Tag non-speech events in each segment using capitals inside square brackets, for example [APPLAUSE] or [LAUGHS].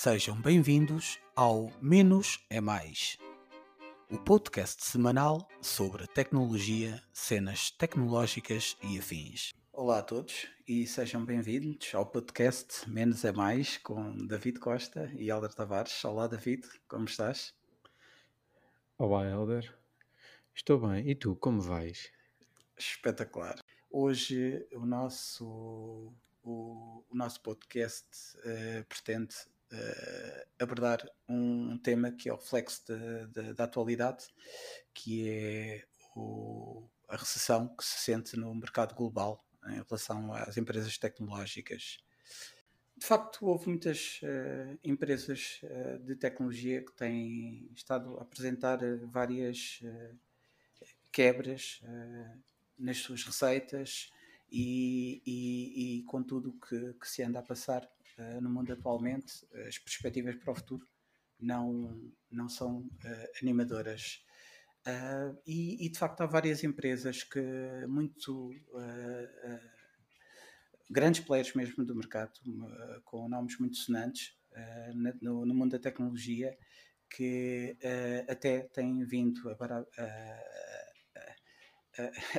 Sejam bem-vindos ao Menos é Mais, o podcast semanal sobre tecnologia, cenas tecnológicas e afins. Olá a todos e sejam bem-vindos ao podcast Menos é Mais com David Costa e Helder Tavares. Olá David, como estás? Olá Helder, estou bem. E tu, como vais? Espetacular. Hoje o nosso, o, o nosso podcast uh, pretende abordar um tema que é o reflexo da atualidade, que é o, a recessão que se sente no mercado global em relação às empresas tecnológicas. De facto, houve muitas uh, empresas uh, de tecnologia que têm estado a apresentar várias quebras nas suas receitas e, e, e com tudo que, que se anda a passar uh, no mundo atualmente, as perspectivas para o futuro não, não são uh, animadoras. Uh, e, e, de facto há várias empresas que muito grandes players mesmo do mercado, com nomes muito sonantes no, no, mundo da tecnologia, que até têm vindo agora a,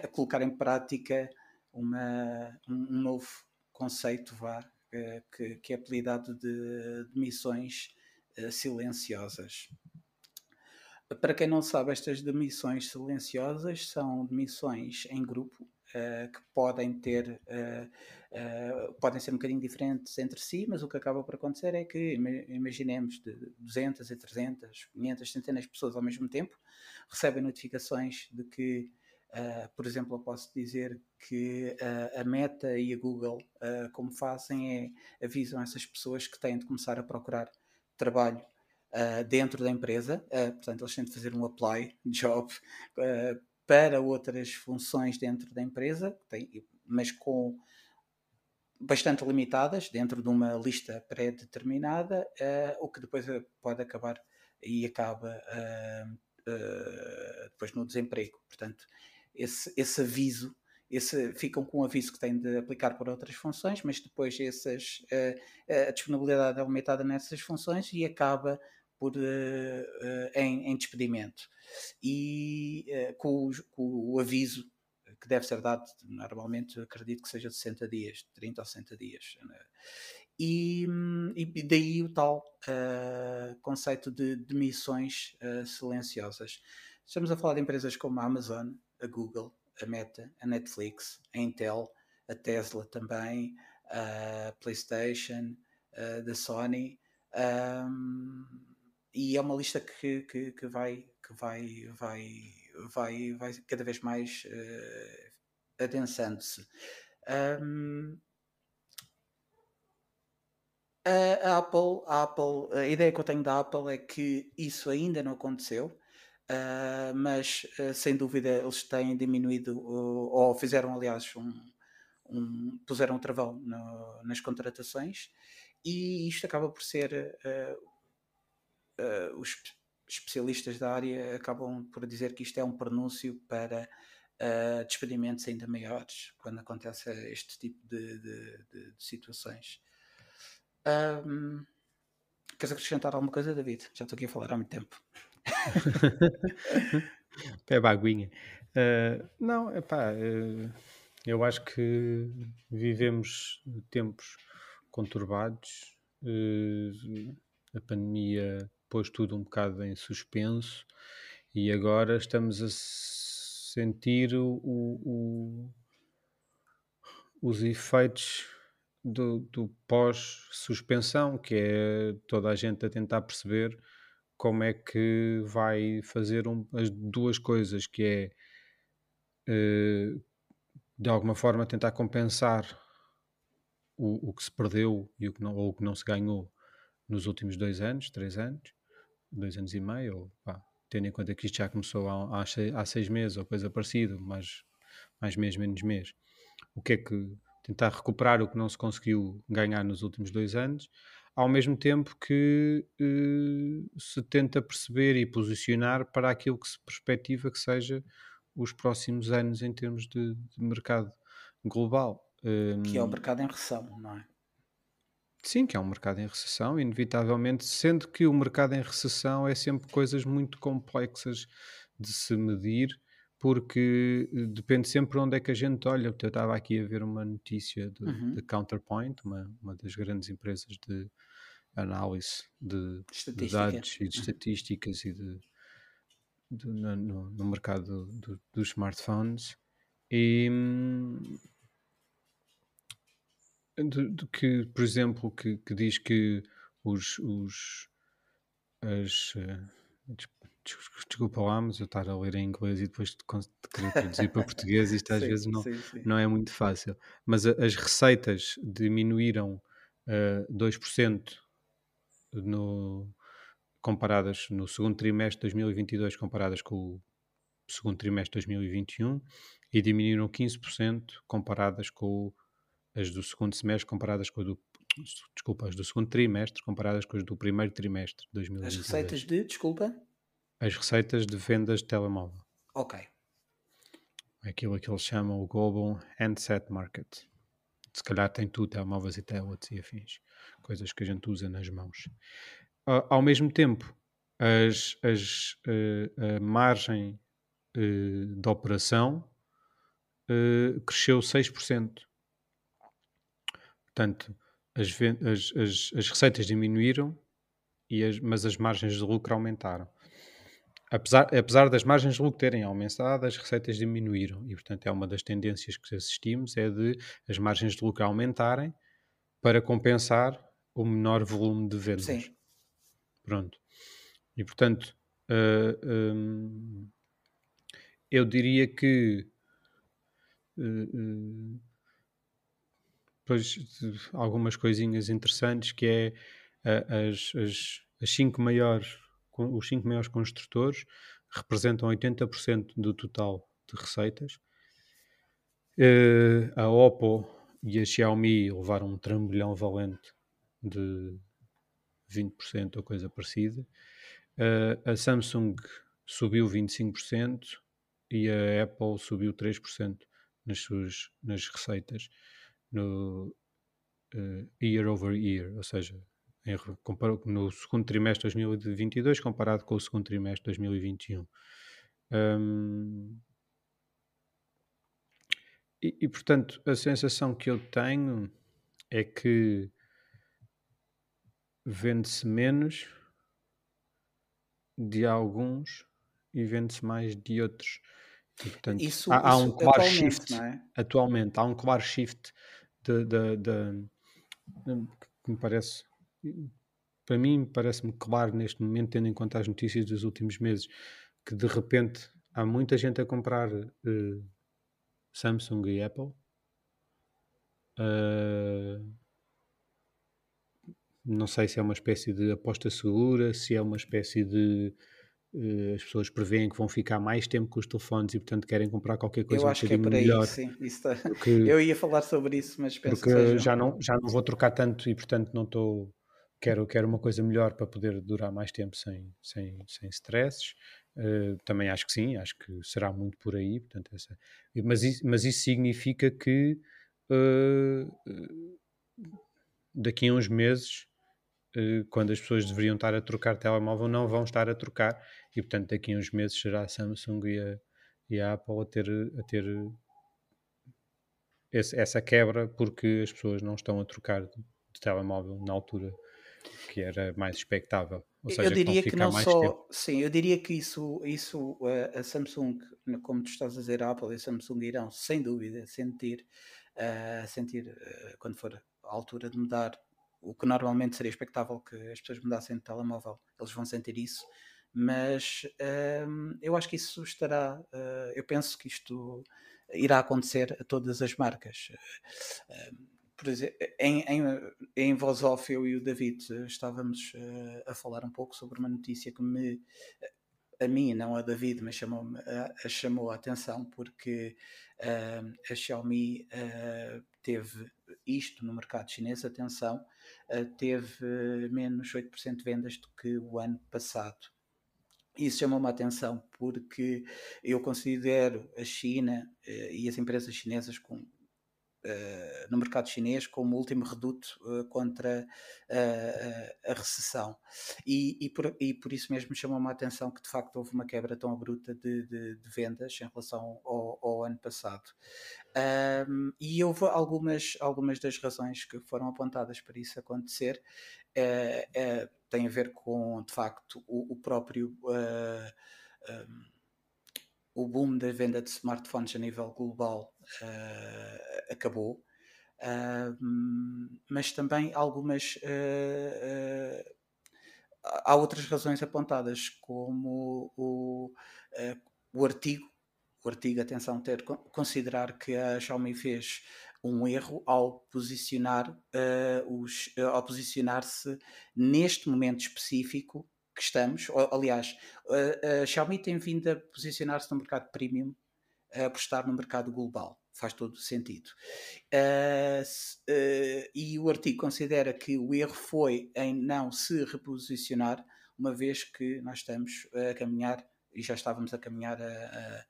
a, colocar em prática uma, um novo conceito vá, eh, que, que é apelidado de, de missões uh, silenciosas. Para quem não sabe, estas demissões silenciosas são demissões em grupo uh, que podem ter, uh, podem ser um bocadinho diferentes entre si, mas o que acaba por acontecer é que, imaginemos, de 200 a 300, 500, centenas de pessoas ao mesmo tempo recebem notificações de que Uh, por exemplo, eu posso dizer que uh, a Meta e a Google, uh, como fazem, é avisam essas pessoas que têm de começar a procurar trabalho dentro da empresa, portanto, eles têm de fazer um apply job para outras funções dentro da empresa, tem, mas com bastante limitadas, dentro de uma lista pré-determinada, o que depois pode acabar e acaba depois no desemprego. Portanto, esse, esse aviso, esse, ficam com o aviso que têm de aplicar para outras funções, mas depois essas, uh, a disponibilidade é aumentada nessas funções e acaba por, uh, uh, em, em, despedimento. E com o, com, o, aviso que deve ser dado, normalmente acredito que seja de 60 dias, 30 ou 60 dias. Né? E, e, daí o tal conceito de demissões silenciosas. Estamos a falar de empresas como a Amazon, a Google, a Meta, a Netflix, a Intel, a Tesla também, a PlayStation, a da Sony. Um, e é uma lista que, que, que, vai, que vai, vai, vai, vai cada vez mais uh, adensando-se. Um, a Apple, a Apple, a ideia que eu tenho da Apple é que isso ainda não aconteceu. Uh, mas uh, sem dúvida eles têm diminuído uh, ou fizeram aliás um, um puseram um travão no, nas contratações e isto acaba por ser os especialistas da área acabam por dizer que isto é um pronúncio para despedimentos ainda maiores quando acontece este tipo de, de, de, de situações um, queres acrescentar alguma coisa David? já estou aqui a falar há muito tempo [LAUGHS] Pé baguinha. Uh, não, epá, uh, eu acho que vivemos tempos conturbados. Uh, a pandemia pôs tudo um bocado em suspenso e agora estamos a sentir o, o, os efeitos do, do pós-suspensão, que é toda a gente a tentar perceber como é que vai fazer um, as duas coisas, que é uh, de alguma forma tentar compensar o, o, que se perdeu e o que não, ou o que não se ganhou nos últimos dois anos, três anos, dois anos e meio, ou pá, tendo em conta que isto já começou há, há, seis, meses ou coisa parecida, mas mais mês, menos mês. O que é que tentar recuperar o que não se conseguiu ganhar nos últimos dois anos ao mesmo tempo que uh, se tenta perceber e posicionar para aquilo que se perspectiva que seja os próximos anos em termos de, de mercado global. Um, que é o mercado em recessão, não é? Sim, que é um mercado em recessão, inevitavelmente, sendo que o mercado em recessão é sempre coisas muito complexas de se medir, porque eh, depende sempre de onde é que a gente olha. Eu estava aqui a ver uma notícia de, Uhum. Counterpoint, uma, uma das grandes empresas de análise de, de dados e de estatísticas e de, de- no, no- mercado do- dos smartphones. E, hum, de, de que, por exemplo, que, que diz que os, os as eh, desculpa lá, mas eu estar a ler em inglês e depois querer traduzir para português, isto [LAUGHS] às Sim, vezes não, sim, sim. não é muito fácil. Mas as receitas diminuíram eh, 2% no, comparadas no segundo trimestre de 2022 comparadas com o segundo trimestre de 2021 e diminuíram 15% comparadas com as do segundo semestre comparadas com as do desculpa, as do segundo trimestre comparadas com as do primeiro trimestre de As 2022. receitas de, desculpa? As receitas de vendas de telemóvel. Ok. Aquilo que eles chamam o Global Handset Market. Se calhar tem tudo, telemóveis e tablets e afins. Coisas que a gente usa nas mãos. Ah, ao mesmo tempo, as, as, eh, a margem eh, de operação eh, cresceu 6%. Portanto, as, as, as, as receitas diminuíram, e as- mas as margens de lucro aumentaram. Apesar, apesar das margens de lucro terem aumentado, as receitas diminuíram. E, portanto, é uma das tendências que assistimos, é de as margens de lucro aumentarem para compensar o menor volume de vendas. Sim. Pronto. E, portanto, ah, hum, eu diria que eh, eh, depois de algumas coisinhas interessantes que é as, as, as cinco maiores, os cinco maiores construtores representam 80% do total de receitas. Eh, a Oppo e a Xiaomi levaram um trambolhão valente de 20% ou coisa parecida. Eh, a Samsung subiu 25% e a Apple subiu 3% nas suas nas receitas no eh, year over year, ou seja, em no segundo trimestre de 2022 comparado com o segundo trimestre de 2021. Hum, e, e, portanto, a sensação que eu tenho é que vende-se menos de alguns e vende-se mais de outros. E, portanto, Isso, há, há isso um claro atualmente, shift é? atualmente, há um claro shift de, de- de- de- que me parece para mim parece-me claro neste momento, tendo em conta as notícias dos últimos meses, que de repente há muita gente a comprar eh, Samsung e Apple. Ah, não sei se é uma espécie de aposta segura, se é uma espécie de eh, as pessoas preveem que vão ficar mais tempo com os telefones e portanto querem comprar qualquer coisa Eu um acho que é por aí, melhor sim. Tá- porque, Eu ia falar sobre isso, mas penso porque que seja. já não já não vou trocar tanto e portanto não estou quero quero uma coisa melhor para poder durar mais tempo sem sem sem stresses. Eh, também acho que sim acho que será muito por aí portanto essa mas isso, mas isso significa que eh, daqui a uns meses eh, quando as pessoas deveriam estar a trocar telemóvel não vão estar a trocar. E portanto daqui a uns meses será a Samsung e a, e a Apple a ter a ter esse- essa quebra porque as pessoas não estão a trocar de telemóvel na altura que era mais expectável. Ou seja eu diria que não só, tempo. sim, eu diria que isso, isso eh, a Samsung, como tu estás a dizer, a Apple e a Samsung irão, sem dúvida, sentir, eh, sentir eh, quando for a altura de mudar o que normalmente seria expectável que as pessoas mudassem de telemóvel, eles vão sentir isso, mas ehm, eu acho que isso estará, eu penso que isto irá acontecer a todas as marcas. Por exemplo, em, em, em voz off, eu e o David eh, estávamos eh, a falar um pouco sobre uma notícia que me, a mim, não a David, mas chamou, a, a chamou a atenção porque eh, a Xiaomi teve isto no mercado chinês, atenção, teve menos 8% de vendas do que o ano passado. Isso chamou-me a atenção porque eu considero a China e as empresas chinesas com no mercado chinês como último reduto uh, contra uh, a recessão. E, e, por, e por isso mesmo chamou-me a atenção que de facto houve uma quebra tão abrupta de, de, de vendas em relação ao, ao ano passado. Um, e houve algumas, algumas das razões que foram apontadas para isso acontecer. tem a ver com, de facto, o, o próprio. Um, o boom da venda de smartphones a nível global uh, acabou, uh, mas também algumas. Uh, há outras razões apontadas, como o, o artigo, o artigo, atenção, ter considerar que a Xiaomi fez um erro ao posicionar os, ao posicionar-se neste momento específico que estamos, aliás, a, a Xiaomi tem vindo a posicionar-se no mercado premium a estar no mercado global. Faz todo sentido. Uh, uh, e o artigo considera que o erro foi em não se reposicionar, uma vez que nós estamos a caminhar, e já estávamos a caminhar a,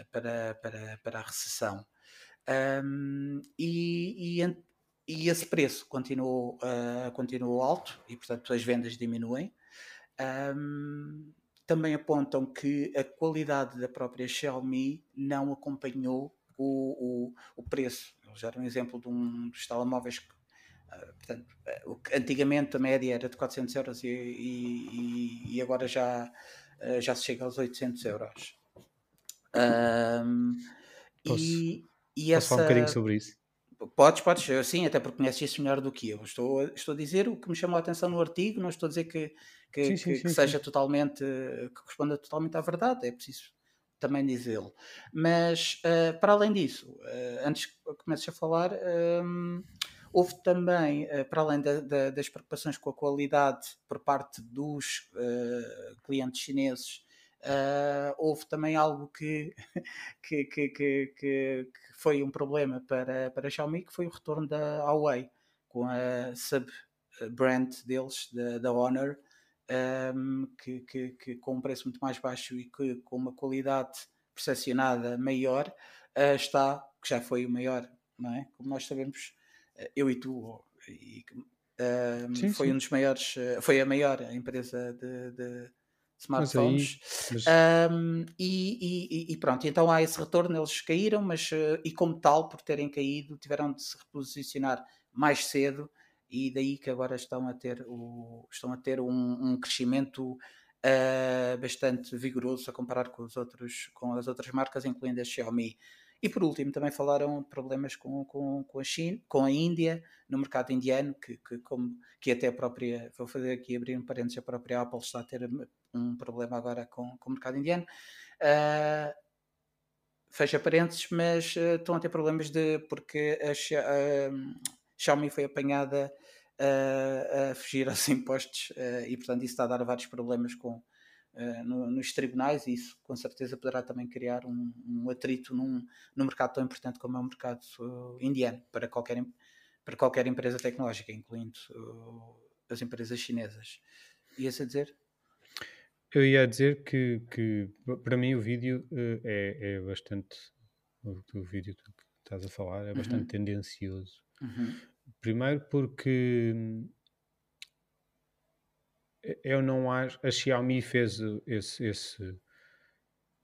a, para, para, para a recessão. Um, e, e, e, esse preço continuou, uh, continuou alto, e portanto as vendas diminuem. Um, também apontam que a qualidade da própria Xiaomi não acompanhou o, o, o preço. Já um exemplo de um dos telemóveis que, uh, portanto, uh, antigamente a média era de 400 euros e, e, e agora já, uh, já se chega aos 800 euros. Um, posso, e, e posso essa... falar um bocadinho sobre isso? Podes, podes, sim, até porque conheces isso melhor do que eu. Estou, estou a dizer o que me chamou a atenção no artigo, não estou a dizer que, que, sim, sim, que, que seja totalmente, que corresponda totalmente à verdade, é preciso também dizê-lo. Mas, uh, para além disso, uh, antes que comeces a falar, um, ehm, houve também, uh, para além da, da, das preocupações com a qualidade por parte dos clientes chineses, houve também algo [LAUGHS] que, que, que, que, foi um problema para, para a Xiaomi, que foi o retorno da Huawei, com a sub-brand deles, da, da Honor, um, que, que, que, com um preço muito mais baixo e que com uma qualidade percepcionada maior, uh, está, que já foi o maior, não é? Como nós sabemos, uh, eu e tu, e, uh, sim, foi sim. um dos maiores, foi a maior empresa de, de smartphones. Mas aí, mas... Um, e, e, e, pronto, então há esse retorno, eles caíram, mas e como tal, por terem caído, tiveram de se reposicionar mais cedo e daí que agora estão a ter, o, estão a ter um, um crescimento uh, bastante vigoroso a comparar com, os outros, com as outras marcas, incluindo a Xiaomi. E por último, também falaram de problemas com, com, com, a China, com a Índia, no mercado indiano, que, que, como, que até a própria, vou fazer aqui abrir um parênteses, a própria Apple está a ter um problema agora com, com o mercado indiano. Uh, fecha parênteses, mas uh, estão a ter problemas de porque a, uh, Xiaomi foi apanhada a, fugir [LAUGHS] aos impostos uh, e, portanto, isso está a dar vários problemas com, uh, no, nos tribunais e isso, com certeza, poderá também criar um, um atrito num, num mercado tão importante como é o mercado uh, indiano para qualquer, para qualquer empresa tecnológica, incluindo as empresas chinesas. Ias a dizer? Eu ia dizer que, que para mim o vídeo é, é bastante. O, o vídeo que estás a falar é bastante uhum. tendencioso. Uhum. Primeiro porque eu não acho. A Xiaomi fez esse, esse,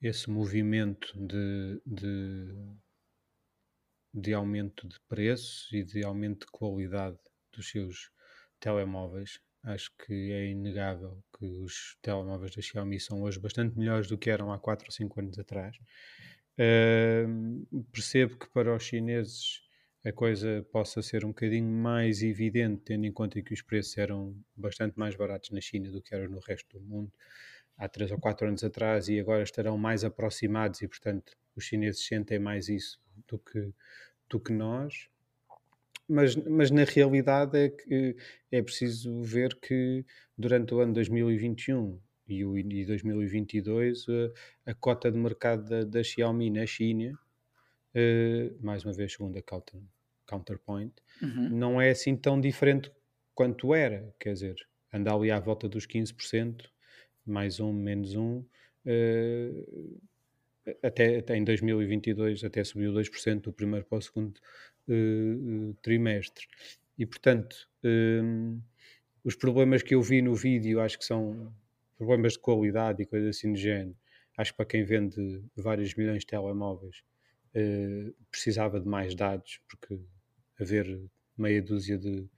esse movimento de, de, de aumento de preços e de aumento de qualidade dos seus telemóveis. Acho que é inegável que os telemóveis da Xiaomi são hoje bastante melhores do que eram há 4 ou 5 anos atrás. Uh, percebo que para os chineses a coisa possa ser um bocadinho mais evidente, tendo em conta que os preços eram bastante mais baratos na China do que eram no resto do mundo há 3 ou 4 anos atrás e agora estarão mais aproximados e, portanto, os chineses sentem mais isso do que, do que nós. Mas, mas na realidade é que é preciso ver que durante o ano 2021 e, o, e 2022 a, a cota de mercado da, da Xiaomi na China uh, mais uma vez segundo a Counter, Counterpoint, uhum. não é assim tão diferente quanto era, quer dizer, anda ali à volta dos 15%, mais um, menos um, uh, até, até em 2022 até subiu 2% do primeiro para o segundo uh, trimestre. E, portanto, um, os problemas que eu vi no vídeo acho que são problemas de qualidade e coisas assim do género. Acho que para quem vende vários milhões de telemóveis uh, precisava de mais dados, porque haver meia dúzia de,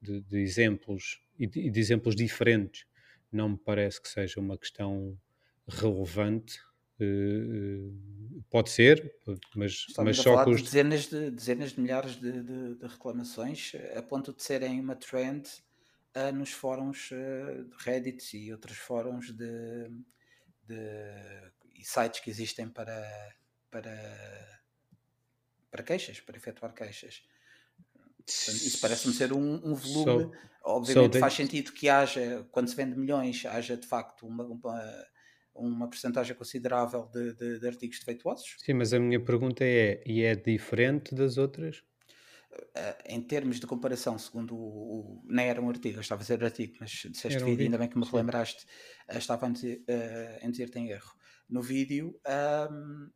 de, de exemplos e de, de, exemplos diferentes não me parece que seja uma questão relevante. Uh, pode ser, mas, mas só com os... dezenas de, dezenas de milhares de, de, reclamações a ponto de serem uma trend uh, nos fóruns uh, de Reddit e outros fóruns de, de sites que existem para, para, para queixas, para efetuar queixas. Isso parece-me ser um, um volume. So, Obviamente so faz sentido que haja, quando se vende milhões, haja de facto uma, uma, uma porcentagem considerável de, de, de, artigos defeituosos. Sim, mas a minha pergunta é: e é diferente das outras? Uh, em termos de comparação, segundo o, o, Nem era um artigo, eu estava a dizer artigo, mas disseste um vídeo, ainda bem que me relembraste, uh, estava a dizer, uh, em dizer-te em erro. No vídeo, um,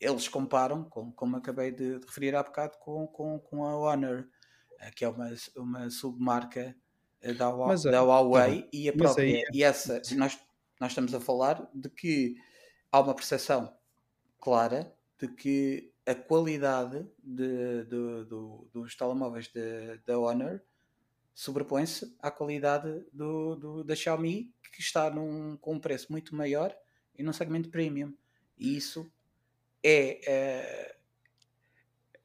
eles comparam, como, como acabei de, referir há bocado, com, com, com a Honor, eh, que é uma, uma submarca eh, da, mas, da Huawei, tá e a própria, aí... e essa, nós, nós estamos a falar de que há uma percepção clara de que a qualidade de, de, de dos telemóveis da Honor sobrepõe-se à qualidade do, do, da Xiaomi, que está num, com um preço muito maior e num segmento premium. E isso é, é,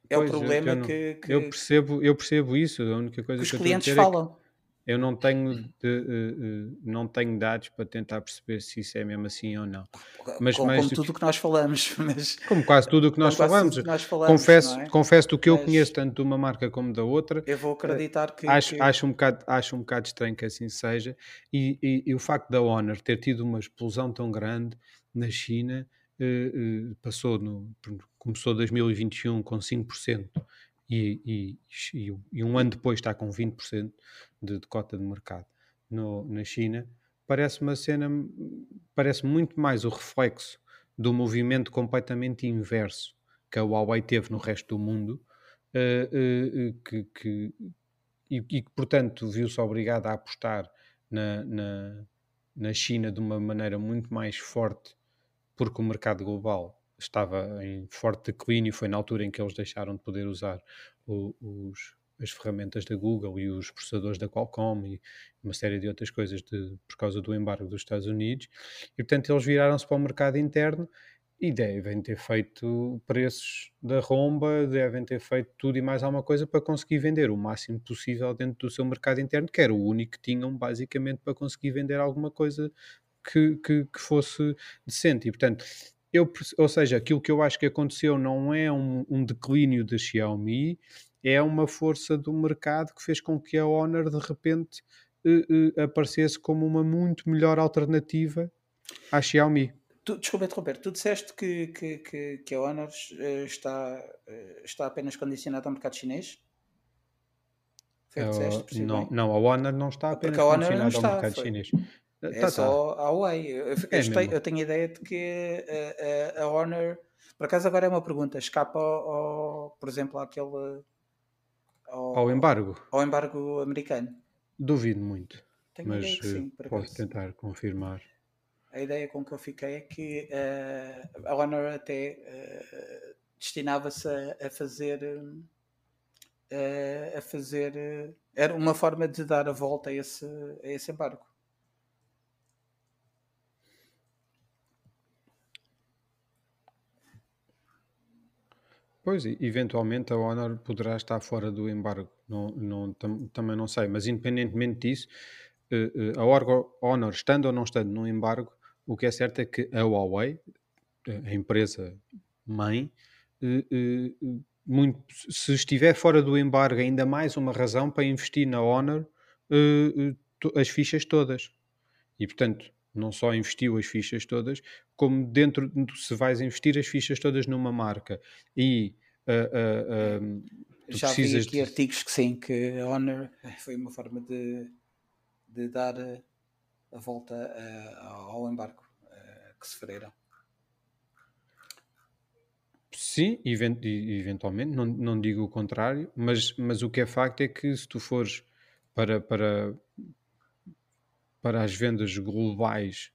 é o problema eu, não, que, que, eu percebo eu percebo isso. A única coisa que, que os clientes falam é eu não tenho de, uh, uh, não tenho dados para tentar perceber se isso é mesmo assim ou não. Mas como, como tudo o que nós falamos [LAUGHS] mas como quase tudo o que nós falamos, nós falamos confesso é? confesso do que mas... eu conheço tanto de uma marca como da outra eu vou acreditar que acho, acho um bocado acho um bocado estranho que assim seja. E, e, e o facto da Honor ter tido uma explosão tão grande na China passou no, começou 2021 com 5% e, e, e, um ano depois está com 20% de, de cota de mercado no, na China, parece uma cena, parece muito mais o reflexo do movimento completamente inverso que a Huawei teve no resto do mundo, uh, uh, que, que, e, que, portanto, viu-se obrigada a apostar na, na, na China de uma maneira muito mais forte porque o mercado global estava em forte declínio, foi na altura em que eles deixaram de poder usar o, os, as ferramentas da Google e os processadores da Qualcomm e uma série de outras coisas de, por causa do embargo dos Estados Unidos. E, portanto, eles viraram-se para o mercado interno e devem ter feito preços da romba, devem ter feito tudo e mais alguma coisa para conseguir vender o máximo possível dentro do seu mercado interno, que era o único que tinham basicamente para conseguir vender alguma coisa que, que, que fosse decente. E, portanto, eu, ou seja, aquilo que eu acho que aconteceu não é um, um, declínio da Xiaomi, é uma força do mercado que fez com que a Honor de repente uh, uh, aparecesse como uma muito melhor alternativa à Xiaomi. Tu, desculpa interromper, tu disseste que, que, que, que a Honor uh, está, está apenas condicionada ao mercado chinês? Foi o que disseste, não, não, a Honor não está apenas condicionada ao mercado foi. chinês. É tá, só tá. a Huawei. Eu, eu, é tenho, eu, tenho a ideia de que a, a, a, Honor, por acaso agora é uma pergunta, escapa ao, ao por exemplo, àquele ao, ao, embargo ao embargo americano. Duvido muito. Tenho mas sim, eh, posso tentar confirmar. A ideia com que eu fiquei é que uh, a Honor até uh, destinava-se a, a, fazer uh, a fazer era uma forma de dar a volta a esse, a esse embargo. Pois, eventualmente a Honor poderá estar fora do embargo, não, não, tam, também não sei, mas independentemente disso, uh, uh, a Honor, estando ou não estando no embargo, o que é certo é que a Huawei, a empresa mãe, uh, muito, se estiver fora do embargo, ainda mais uma razão para investir na Honor as fichas todas. E portanto, não só investiu as fichas todas, como dentro, se vais investir as fichas todas numa marca e uh, uh, já vi aqui de... artigos que sim, que a Honor [LAUGHS] foi uma forma de, de dar a volta ao embarque que sofreram. Sim, eventualmente, não, não digo o contrário, mas, mas o que é facto é que se tu fores para, para, para as vendas globais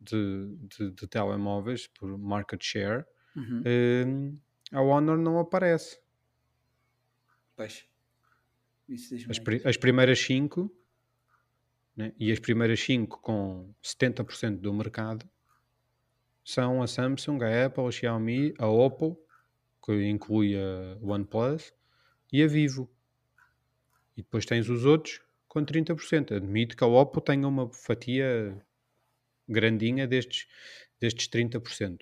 de, de, de telemóveis por market share, uhum. Hum, a Honor não aparece. Pois. As, as, primeiras 5 né, e as primeiras 5 com 70% do mercado são a Samsung, a Apple, a Xiaomi, a Oppo, que inclui a OnePlus, e a Vivo. E depois tens os outros com 30%. Admito que a Oppo tenha uma fatia grandinha destes, destes 30%.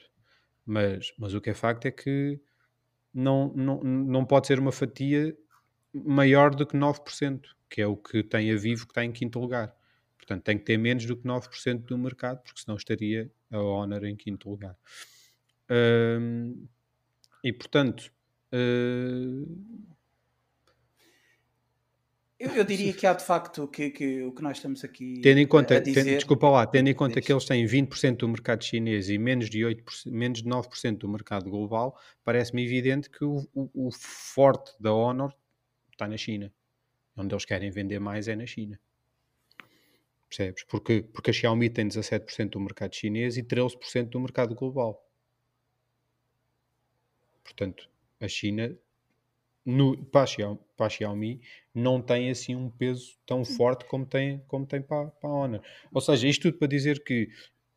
Mas, mas o que é facto é que não, não, não pode ser uma fatia maior do que 9%, que é o que tem a Vivo que está em quinto lugar. Portanto, tem que ter menos do que 9% do mercado, porque senão estaria a Honor em quinto lugar. Um, e portanto, uh, eu, eu, diria que há de facto que, que o que nós estamos aqui tendo em conta, a dizer... Ten, desculpa lá, tendo em conta que eles têm 20% do mercado chinês e menos de, 8%, menos de 9% do mercado global, parece-me evidente que o, o, o, forte da Honor está na China. Onde eles querem vender mais é na China. Percebes? Porque, porque a Xiaomi tem 17% do mercado chinês e 13% do mercado global. Portanto, a China no, para, a Xiaomi, para a Xiaomi não tem assim um peso tão forte como tem, como tem para, para a Honor. Ou seja, isto tudo para dizer que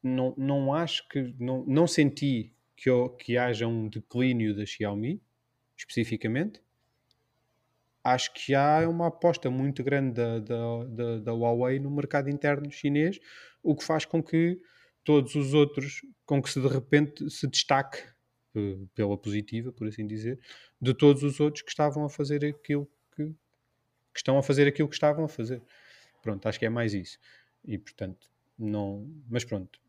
não, não acho que, não, não senti que, que haja um declínio da Xiaomi, especificamente. Acho que há uma aposta muito grande da, da, da, da Huawei no mercado interno chinês, o que faz com que todos os outros, com que se de repente se destaque pela positiva, por assim dizer, de todos os outros que estavam a fazer aquilo que, que estão a fazer aquilo que estavam a fazer. Pronto, acho que é mais isso. E portanto, não. Mas pronto,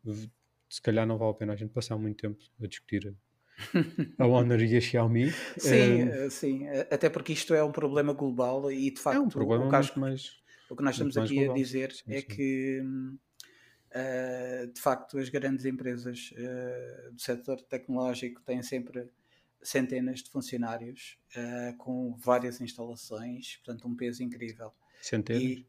se calhar não vale a pena a gente passar muito tempo a discutir a [LAUGHS] Honor e a Xiaomi. Sim, um, sim, até porque isto é um problema global e de facto é um problema o, que, mais, o que nós estamos aqui global. a dizer sim, é sim. que uh, de facto as grandes empresas uh, do setor tecnológico têm sempre centenas de funcionários uh, com várias instalações, portanto, um peso incrível. Centenas? E,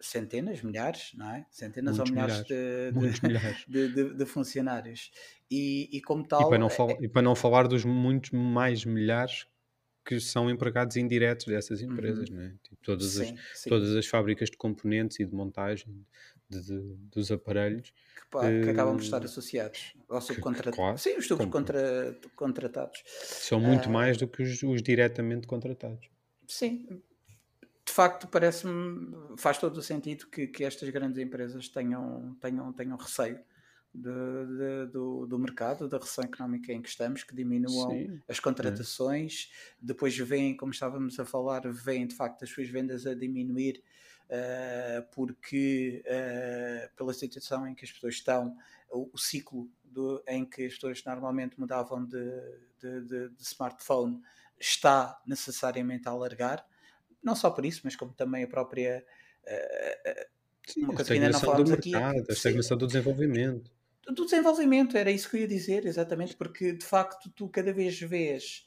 centenas, milhares, não é? Centenas Muitos ou milhares, milhares. De, de, [LAUGHS] milhares. De, de, funcionários. E, e como tal. E para, não é... e para não falar dos muitos mais milhares que são empregados indiretos dessas empresas, uhum. não é? Tipo, todas, sim, as, sim. todas as fábricas de componentes e de montagem de, dos aparelhos pá, que acabam por estar associados ao subcontratado. Claro, Sim, os subcontratados. São muito uh, mais do que os, os diretamente contratados. Sim, de facto parece-me faz todo o sentido que, que estas grandes empresas tenham, tenham, tenham receio de, de, do, do mercado, da recessão económica em que estamos, que diminuam Sim, as contratações, é. depois vêm, como estávamos a falar, vêm de facto as suas vendas a diminuir porque uh, pela situação em que as pessoas estão, o, o ciclo do, em que as pessoas normalmente mudavam de, de, de, de smartphone está necessariamente a alargar, não só por isso, mas como também a própria uh, Sim, uma coisa que ainda não falamos aqui. É a estagnação do desenvolvimento. Do desenvolvimento, era isso que eu ia dizer, exatamente, porque de facto tu cada vez vês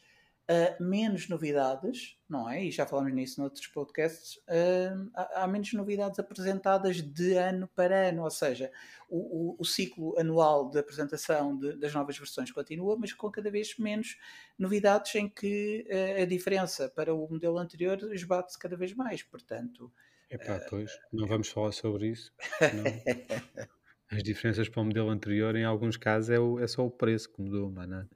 uh, menos novidades, não é? E já falámos nisso noutros podcasts, uh, há, há, menos novidades apresentadas de ano para ano, ou seja, o, o, o ciclo anual de apresentação de, das novas versões continua, mas com cada vez menos novidades em que uh, a diferença para o modelo anterior esbate-se cada vez mais, portanto... Epá, pois, não vamos falar sobre isso. [LAUGHS] As diferenças para o modelo anterior, em alguns casos, é, o, é só o preço que mudou, mano.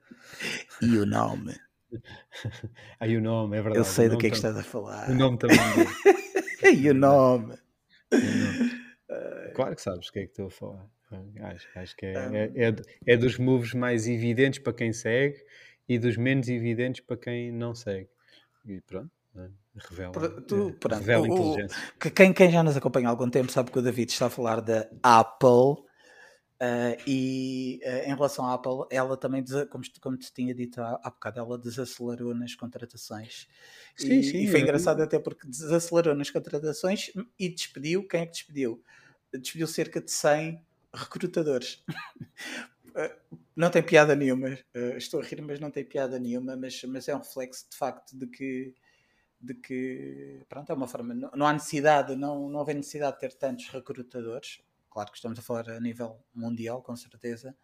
E o nome? [LAUGHS] Aí o nome, é verdade. Eu sei do que é que estás a falar. O nome também. [LAUGHS] e o nome? [LAUGHS] Claro que sabes o que é que estou a falar. Acho, acho que é, é, é, é, dos moves mais evidentes para quem segue e dos menos evidentes para quem não segue. E pronto. Né, revela, tu, eh, pronto, revela o, inteligência. quem, quem já nos acompanha há algum tempo sabe que o David está a falar da Apple Uh, e uh, em relação à Apple, ela também, como, como te tinha dito há, há bocado, ela desacelerou nas contratações. Sim, e, sim, e foi é. engraçado até porque desacelerou nas contratações e despediu. Quem é que despediu? Despediu cerca de 100 recrutadores. [LAUGHS] não tem piada nenhuma. estou a rir, mas não tem piada nenhuma. Mas, mas é um reflexo de facto de que, de que pronto, é uma forma. Não, não há necessidade, não, não houve necessidade de ter tantos recrutadores. Claro que estamos a falar a nível mundial, com certeza.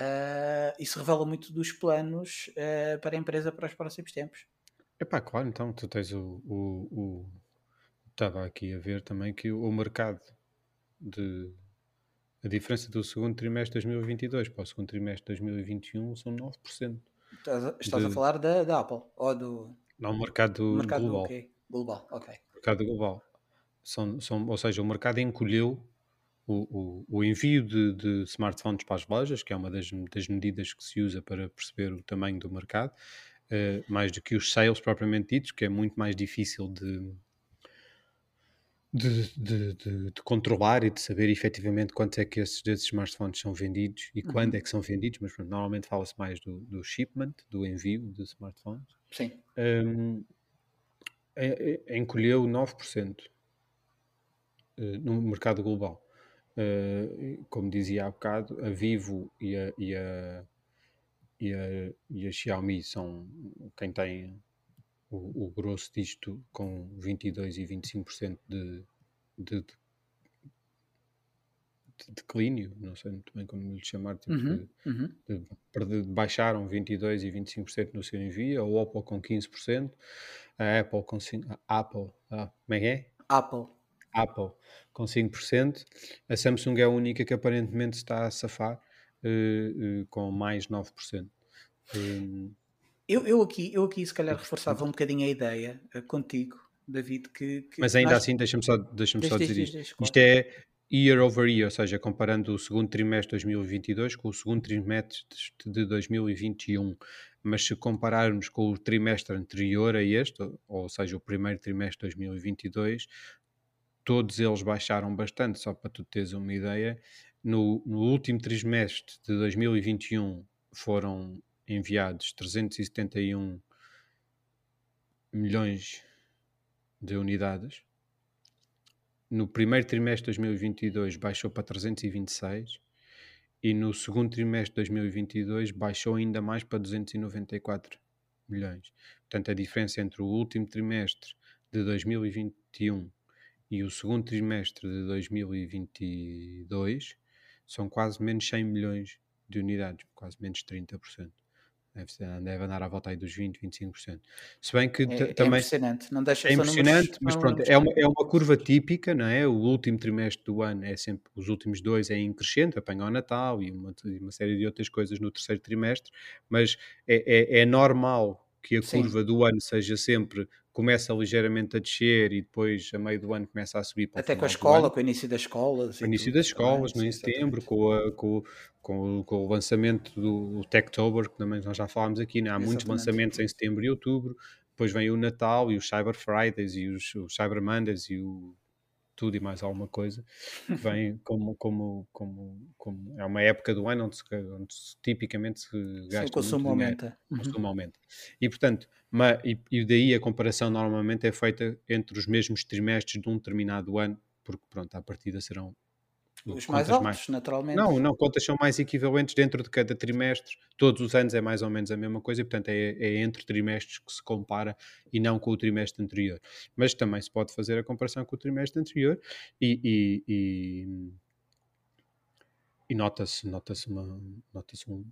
Uh, isso revela muito dos planos uh, para a empresa para os próximos tempos. É pá, claro, então tu tens o, o, o, Estava aqui a ver também que o mercado de. A diferença do segundo trimestre de 2022 para o segundo trimestre de 2021 são 9%. Estás, estás de... a falar da, da Apple ou do. Não, o mercado, mercado global. Okay. Global, ok. Mercado global. São, são, ou seja, o mercado encolheu o, o, o envio de, de, smartphones para as lojas, que é uma das, das, medidas que se usa para perceber o tamanho do mercado, uh, mais do que os sales propriamente ditos, que é muito mais difícil de, de, de, de, de, controlar e de saber efetivamente quantos é que esses, smartphones são vendidos e uhum. quando é que são vendidos, mas normalmente fala-se mais do, do, shipment, do envio de smartphones. Sim. Um, é, é, encolheu 9% uh, no mercado global. Uh, como dizia há bocado, a Vivo e a, e a, e a, e a Xiaomi são quem tem o, o grosso disto com 22% e 25% de, de, de, de declínio, não sei muito bem como lhe chamar, tipo uhum, uhum. De, baixaram 22% e 25% no seu envio, a Oppo com 15%, a Apple com 5%, a Apple, ah, como é que é? Apple. Apple com 5%, a Samsung é a única que aparentemente está a safar uh, uh, com mais 9%. Um, eu, eu, aqui, eu aqui se calhar reforçava um bocadinho a ideia uh, contigo, David, que, que Mas ainda nós... assim, deixa-me só, deixa só dizer isto. isto é year over year, ou seja, comparando o segundo trimestre de 2022 com o segundo trimestre de 2021. Mas se compararmos com o trimestre anterior a este, ou seja, o primeiro trimestre de 2022, todos eles baixaram bastante, só para tu teres uma ideia. No, no último trimestre de 2021 foram enviados 371 milhões de unidades. No primeiro trimestre de 2022 baixou para 326 e no segundo trimestre de 2022 baixou ainda mais para 294 milhões. Portanto, a diferença entre o último trimestre de 2021 e o segundo trimestre de 2022 são quase menos 100 milhões de unidades, quase menos 30%. Deve, deve andar à volta aí dos 20, 25%. Se bem que é, é também. É impressionante, não deixa É impressionante, números, mas pronto, é uma, é uma curva típica, não é? O último trimestre do ano é sempre. Os últimos dois é em crescente, apanha o Natal e uma, uma série de outras coisas no terceiro trimestre, mas é, é, é normal que a Sim. curva do ano seja sempre começa ligeiramente a descer e depois a meio do ano começa a subir até com a escola, com o início das escolas com o início das escolas, no em setembro com, a, com, com, com, o lançamento do Techtober, que também nós já falámos aqui, né? há exatamente. muitos lançamentos em setembro e outubro depois vem o Natal e os Cyber Fridays e os, os Cyber Mondays e o tudo e mais alguma coisa, vem como, como, como, como é uma época do ano onde, se, onde se, tipicamente se gasta o consumo aumenta. O consumo uhum. aumenta. E portanto, uma, e, e, daí a comparação normalmente é feita entre os mesmos trimestres de um determinado ano, porque pronto, à partida serão os mais altos, mais... naturalmente. Não, não, contas são mais equivalentes dentro de cada trimestre. Todos os anos é mais ou menos a mesma coisa e, portanto, é, é, entre trimestres que se compara e não com o trimestre anterior. Mas também se pode fazer a comparação com o trimestre anterior e, e, e, e nota-se nota nota um,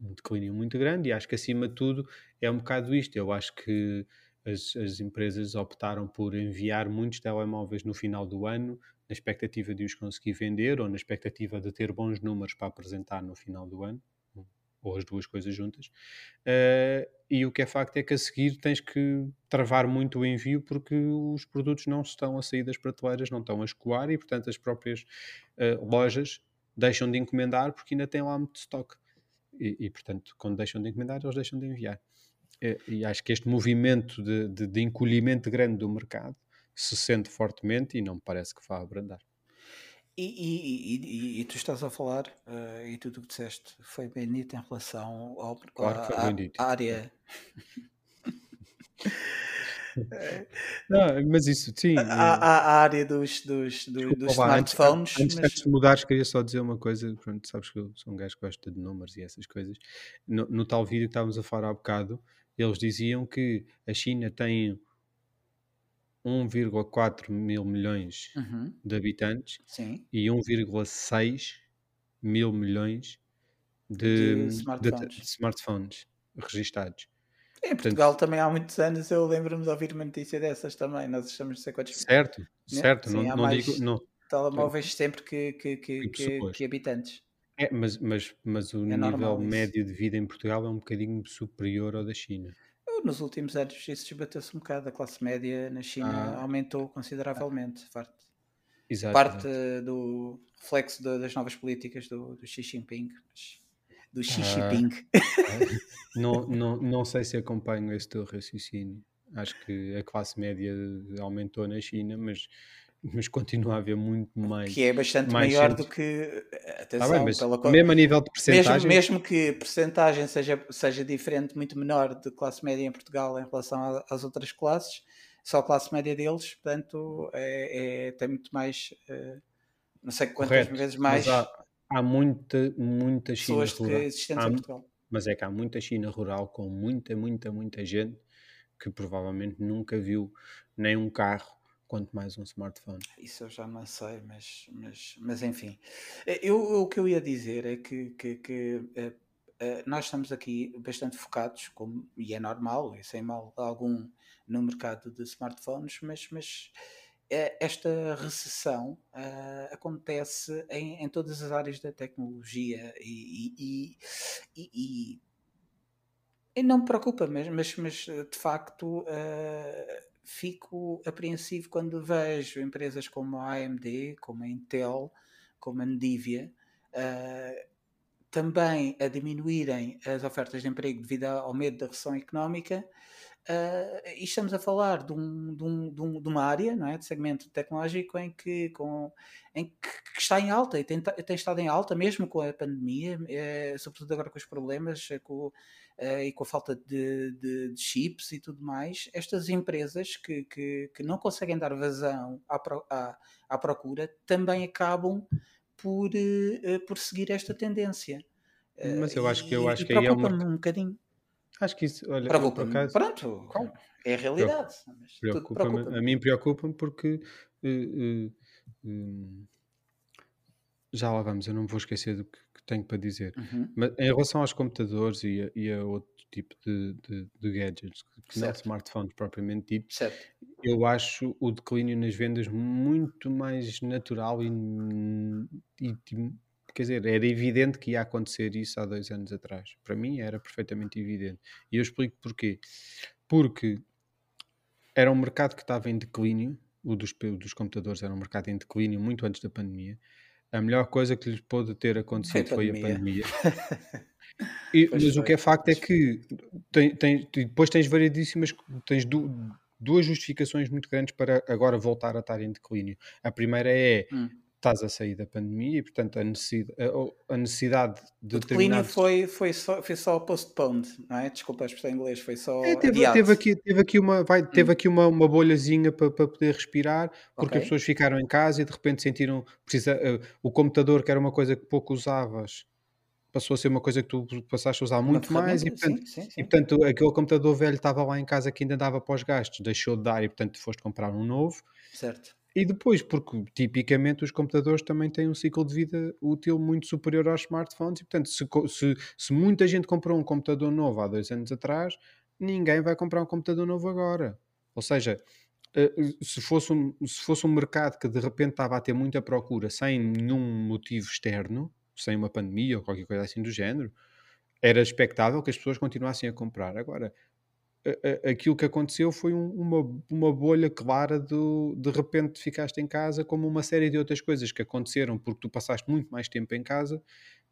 um declínio muito grande e acho que, acima de tudo, é um bocado isto. Eu acho que as, as empresas optaram por enviar muitos telemóveis no final do ano na expectativa de os conseguir vender ou na expectativa de ter bons números para apresentar no final do ano, ou as duas coisas juntas. Uh, e o que é facto é que a seguir tens que travar muito o envio porque os produtos não estão a sair das prateleiras, não estão a escoar e, portanto, as próprias uh, lojas deixam de encomendar porque ainda têm lá muito estoque. E, e, portanto, quando deixam de encomendar, eles deixam de enviar. E, acho que este movimento de, de, de encolhimento grande do mercado se sente fortemente e não me parece que vá abrandar. E, e, e, e, tu estás a falar, uh, e tudo o que disseste foi bem dito em relação ao, claro à, à área. [LAUGHS] Não, mas isso, sim. Eh, há a área dos, dos, dos, dos Olá, antes, smartphones, antes, mas antes de mudares, queria só dizer uma coisa. Pronto, sabes que eu sou um gajo que gosta de números e essas coisas. No, no tal vídeo que estávamos a falar há bocado, eles diziam que a China tem 1,4 mil milhões Uhum, de habitantes sim, e 1,6 mil milhões de de, de, smartphones. de smartphones registados. Em Portanto, Portugal também há muitos anos eu lembro-me de ouvir uma notícia dessas também. Nós estamos a ser quantos certo, né? certo, não, Sim, há não digo, não, telemóveis sempre que, que, que, que que habitantes. É, mas, mas, mas o É nível normal isso. médio de vida em Portugal é um bocadinho superior ao da China. Nos últimos anos isso desbateu-se um bocado. A classe média na China Ah, aumentou consideravelmente. Parte, exato, parte exato. do reflexo da- das novas políticas do, do Xi Jinping. mas- Do Xi Ah, Jinping. [LAUGHS] não, [LAUGHS] não, não sei se acompanho esse teu raciocínio. Acho que a classe média aumentou na China, mas, mas continua a haver muito mais, que é bastante mais maior gente. do que. Está bem, Atenção, mas pela, co- mesmo a nível de mesmo, percentagem, mesmo que a percentagem seja, seja diferente, muito menor de classe média em Portugal em relação às outras classes, só a classe média deles, portanto, é, é- tem muito mais. eh, não sei quantas correto, vezes mais há, há muita, muita China pessoas que rural. existentes Há, em Portugal. mas é que há muita China rural com muita, muita, muita gente que provavelmente nunca viu nem um carro, quanto mais um smartphone. Isso eu já não sei, mas, mas, mas enfim. Eh, Eu, o que eu ia dizer é que, que, que, eh, eh, nós estamos aqui bastante focados, como, e é normal, e sem mal algum, no mercado de smartphones, mas, mas esta recessão ah, acontece em, em todas as áreas da tecnologia e, e, e, e- e não me preocupa, mas, mas, mas, de facto eh, fico apreensivo quando vejo empresas como a AMD, como a Intel, como a Nvidia, eh, também a diminuírem as ofertas de emprego devido ao medo da recessão económica. eh, e estamos a falar de, um- de um- de um- de uma área, não é, de segmento tecnológico em que, com, em que, que está em alta e tem, tem estado em alta mesmo com a pandemia, eh, sobretudo agora com os problemas com, eh, e com a falta de, de- de chips e tudo mais. Estas empresas que, que, que não conseguem dar vazão à, pro- à, à procura também acabam por, eh, por seguir esta tendência. Eh, Mas eu acho que, eu e, acho e que aí é um preocupa-me mercado. um bocadinho. Acho que isso, olha, Preocupa-me. acaso. Pronto, é a realidade. Tudo Preocupa-me, a mim preocupa-me porque hum, já lá vamos, eu não me vou esquecer do que tenho para dizer. Uhum, Mas em relação aos computadores e a, e a outro tipo de, de- de gadgets, que não Certo, smartphones propriamente dito, certo. eu acho o declínio nas vendas muito mais natural e, e, e, quer dizer, era evidente que ia acontecer isso há dois anos atrás. Para mim era perfeitamente evidente. E eu explico porquê. Porque era um mercado que estava em declínio, o dos, o dos computadores era um mercado em declínio muito antes da pandemia. A melhor coisa que lhes pôde ter Foi acontecido foi a pandemia. [LAUGHS] E- mas o que é foi. facto é que tem, tem- depois tens variedíssimas, tens du- duas justificações muito grandes para agora voltar a estar em declínio. A primeira é Hum. Estás a sair da pandemia e, portanto, a necessidade, a, necessidade de O declínio foi, foi, só, foi só postponed, não é? Desculpa a expressão em inglês, foi só É, teve, teve aqui, teve aqui uma, vai, teve Hum, aqui uma, uma bolhazinha para poder respirar, porque as ok. pessoas ficaram em casa e de repente sentiram precisa, eh, o computador, que era uma coisa que pouco usavas, passou a ser uma coisa que tu passaste a usar muito mais e, portanto, sim, sim, e sim. portanto aquele computador velho estava lá em casa que ainda dava para os gastos, deixou de dar e portanto foste comprar um novo. Certo. E depois, porque tipicamente os computadores também têm um ciclo de vida útil muito superior aos smartphones, e portanto, se, se, se muita gente comprou um computador novo há dois anos atrás, ninguém vai comprar um computador novo agora. Ou seja, eh, se fosse, um, se fosse um mercado que de repente estava a ter muita procura sem nenhum motivo externo, sem uma pandemia ou qualquer coisa assim do género, era expectável que as pessoas continuassem a comprar. Agora, aquilo que aconteceu foi um- uma, uma bolha clara do de repente ficaste em casa, como uma série de outras coisas que aconteceram porque tu passaste muito mais tempo em casa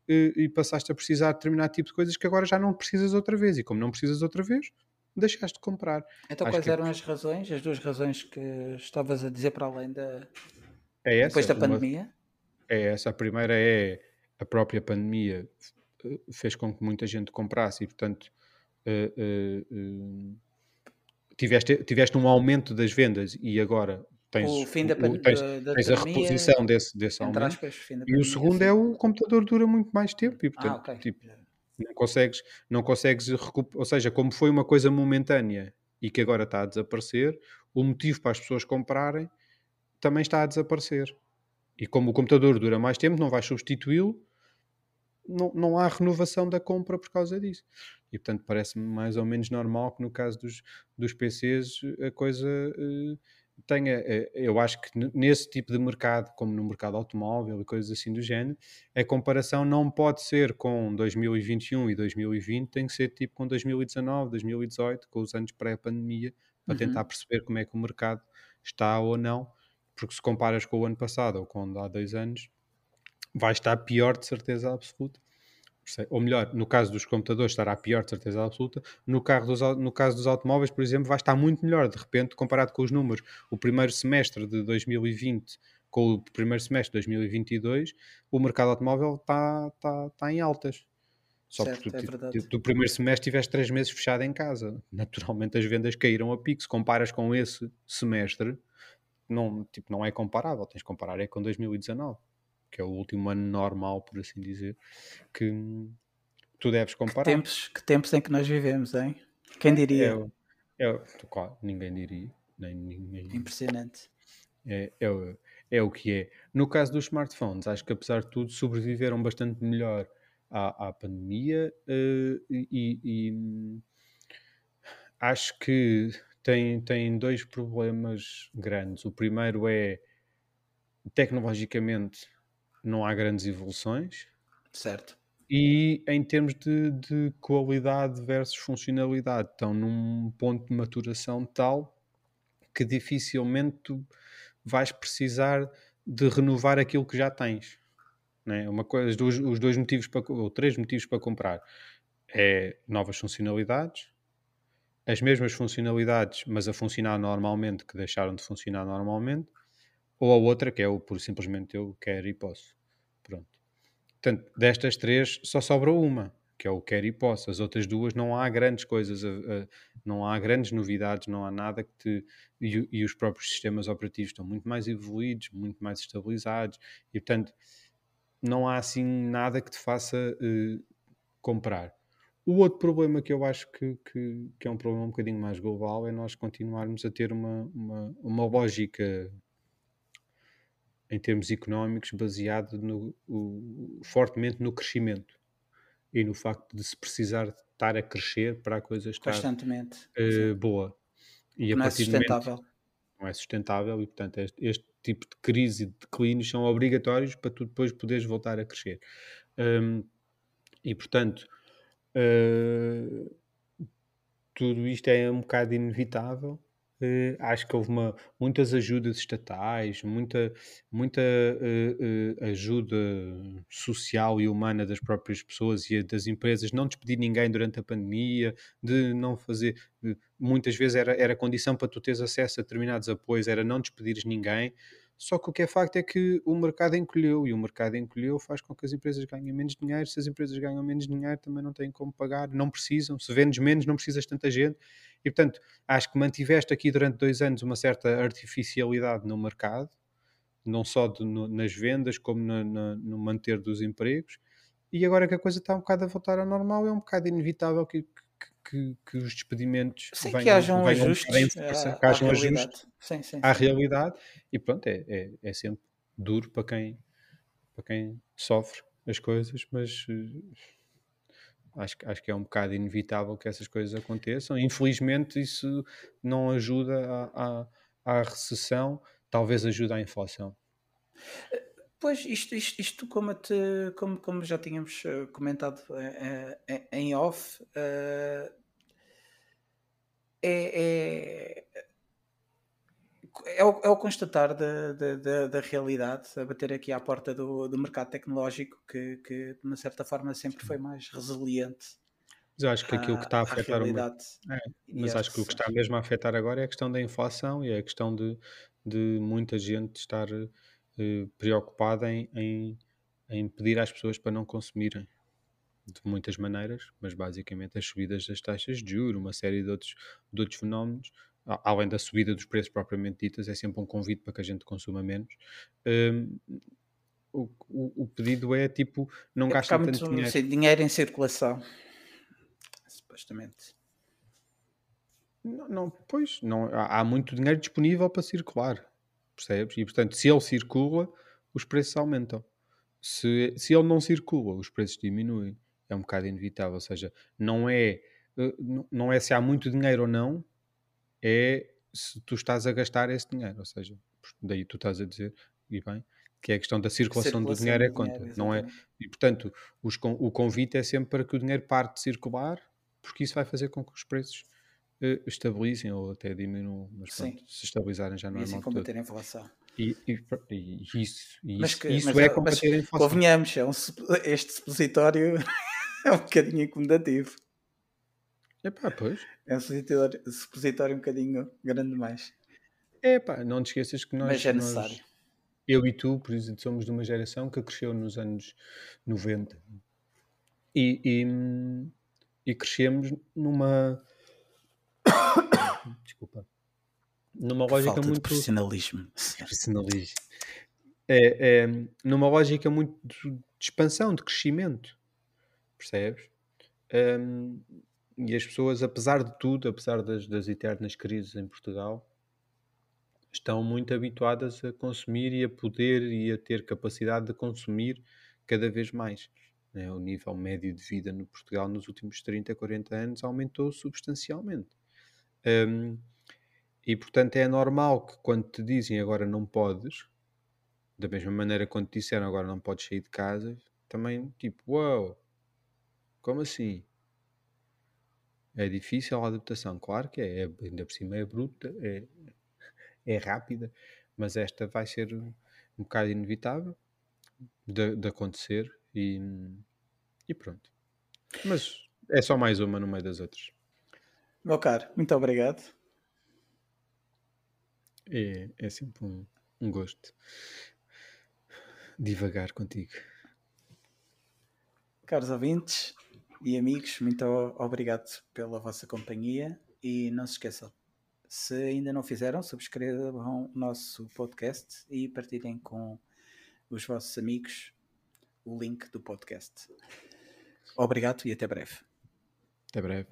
eh, e passaste a precisar de determinado tipo de coisas que agora já não precisas outra vez. E como não precisas outra vez, deixaste de comprar. Então, Acho quais é eram as razões, as duas razões que estavas a dizer para além da. é depois essa. da Uma, pandemia? é essa. A primeira é a própria pandemia eh, fez com que muita gente comprasse e, portanto, eh, eh, tiveste, tiveste um aumento das vendas e agora tens, O fim da, o- o- tens, da, da tens a pandemia, reposição desse, desse aumento. aspas, E o pandemia, segundo sim. é o computador dura muito mais tempo e, Ah, portanto, ok. tipo, não consegues, não consegues recuperar, ou seja, como foi uma coisa momentânea e que agora está a desaparecer, o motivo para as pessoas comprarem também está a desaparecer. E como o computador dura mais tempo, não vais substituí-lo, não, não há renovação da compra por causa disso. E portanto parece-me mais ou menos normal que no caso dos, dos PCs a coisa eh, tenha. eh, eu acho que nesse tipo de mercado, como no mercado automóvel e coisas assim do género, a comparação não pode ser com 2021 e 2020, tem que ser tipo com 2019, 2018, com os anos pré-pandemia, para tentar Uhum. perceber como é que o mercado está ou não. Porque se comparas com o ano passado ou com há dois anos, vai estar pior de certeza absoluta. Ou melhor, no caso dos computadores estará pior de certeza absoluta. No, carro dos, no caso dos automóveis, por exemplo, vai estar muito melhor. De repente, comparado com os números, o primeiro semestre de 2020 com o primeiro semestre de 2022, o mercado automóvel está tá, tá em altas. Só Certo, porque é tu, tu primeiro semestre tiveste três meses fechado em casa. Naturalmente as vendas caíram a pico. Se comparas com esse semestre, não, tipo, não é comparável. Tens de comparar é com 2019, que é o último ano normal, por assim dizer, que tu deves comparar. Tempos, que tempos em que nós vivemos, hein? Quem É, diria? o- é, claro, ninguém diria. Nem, ninguém, Impressionante. é, é, o- é o que é. No caso dos smartphones, acho que apesar de tudo sobreviveram bastante melhor à, à pandemia eh, e, e, acho que tem, tem dois problemas grandes. O primeiro é tecnologicamente não há grandes evoluções Certo. e em termos de, de qualidade versus funcionalidade estão num ponto de maturação tal que dificilmente tu vais precisar de renovar aquilo que já tens. Né? Uma coisa, os, dois, os dois motivos para, ou três motivos para comprar é novas funcionalidades, as mesmas funcionalidades, mas a funcionar normalmente que deixaram de funcionar normalmente, ou a outra que é o por simplesmente eu quero e posso. Pronto. Portanto, destas três só sobra uma, que é o quero e posso. As outras duas não há grandes coisas, não há grandes novidades, não há nada que te. E, e os próprios sistemas operativos estão muito mais evoluídos, muito mais estabilizados, e portanto não há assim nada que te faça eh, comprar. O outro problema que eu acho que, que, que é um problema um bocadinho mais global é nós continuarmos a ter uma, uma, uma lógica em termos económicos baseada no, o- fortemente no crescimento e no facto de se precisar estar a crescer para a coisa estar Constantemente. Sim. boa. E a Não é do momento sustentável. não é sustentável e, portanto, este, este tipo de crise e de declínios são obrigatórios para tu depois poderes voltar a crescer. Hum, e, portanto, eh, tudo isto é um bocado inevitável. Acho que houve uma, muitas ajudas estatais, muita, muita eh, eh, ajuda social e humana das próprias pessoas e das empresas, não despedir ninguém durante a pandemia, de não fazer. muitas vezes era, era condição para tu teres acesso a determinados apoios, era não despedires ninguém. Só que o que é facto é que o mercado encolheu e o mercado encolheu faz com que as empresas ganhem menos dinheiro. Se as empresas ganham menos dinheiro, também não têm como pagar, não precisam. Se vendes menos, não precisas tanta gente. E portanto, acho que mantiveste aqui durante dois anos uma certa artificialidade no mercado, não só de- no- nas vendas, como na- na- no manter dos empregos. E agora que a coisa está um bocado a voltar ao normal, é um bocado inevitável que, que- que- que os despedimentos Sim, que venham, hajam venham ajustes em força, à, que. Sim, sim, à realidade e pronto, é, é, é sempre duro para quem, para quem sofre as coisas, mas eh, acho, que- acho que é um bocado inevitável que essas coisas aconteçam. Infelizmente, isso não ajuda à, à, à recessão, talvez ajude à inflação. Pois, isto, isto, isto como, te, como, como já tínhamos eh, comentado eh, eh, em off, eh, é, é, é, o, é o constatar da, da, da, da realidade, a bater aqui à porta do, do mercado tecnológico, que, que de uma certa forma sempre foi mais resiliente Mas eu acho que aquilo que está a afetar o mer- realidade. É, mas às acho que o que está mesmo a afetar agora é a questão da inflação e é a questão de, de muita gente estar eh, preocupada em, em, em pedir às pessoas para não consumirem. de muitas maneiras, mas basicamente as subidas das taxas de juros, uma série de outros, de outros fenómenos, além da subida dos preços propriamente ditas, é sempre um convite para que a gente consuma menos. Um, o, o, pedido é tipo, não é gasta tanto muito, dinheiro. Sim, dinheiro em circulação, supostamente. Não, não, pois, não, há, há muito dinheiro disponível para circular, percebes? E portanto, se ele circula, os preços aumentam. Se, se ele não circula, os preços diminuem. É um bocado inevitável. Ou seja, não é, eh, não é se há muito dinheiro ou não, é se tu estás a gastar esse dinheiro. Ou seja, daí tu estás a dizer, e bem, que é a questão da circulação, circulação do dinheiro é conta. Dinheiro, não é? E portanto, os, o convite é sempre para que o dinheiro pare de circular, porque isso vai fazer com que os preços estabilizem ou até diminuam. Mas pronto, se estabilizarem já não e é assim combater a inflação. E, e, e isso, e isso, que, isso é combater a inflação. Convenhamos, é um, este supositório [LAUGHS] é um bocadinho incomodativo. Epá, pois. É um supositório, supositório um bocadinho grande demais. É pá, não te esqueças que nós. Mas é necessário. Nós, eu e tu, por exemplo, somos de uma geração que cresceu nos anos 90 e, e, e crescemos numa. Desculpa. Numa lógica Falta muito. Profissionalismo. Profissionalismo. É, é, numa lógica muito de expansão, de crescimento. Percebes? Um, e as pessoas, apesar de tudo, apesar das, das eternas crises em Portugal, estão muito habituadas a consumir e a poder e a ter capacidade de consumir cada vez mais. Né? O nível médio de vida no Portugal nos últimos 30, 40 anos aumentou substancialmente. Um, e portanto é normal que quando te dizem agora não podes, da mesma maneira quando te disseram agora não podes sair de casa, também tipo, uau, wow, como assim? É difícil a adaptação, claro que é, é ainda por cima é bruta, é, é rápida, mas esta vai ser um bocado inevitável de, de acontecer e, e pronto. Mas é só mais uma no meio das outras. Meu caro, muito obrigado. É, é sempre um, um gosto divagar contigo. Caros ouvintes, e amigos, muito obrigado pela vossa companhia e não se esqueçam, se ainda não fizeram, subscrevam o nosso podcast e partilhem com os vossos amigos o link do podcast. Obrigado e até breve. Até breve.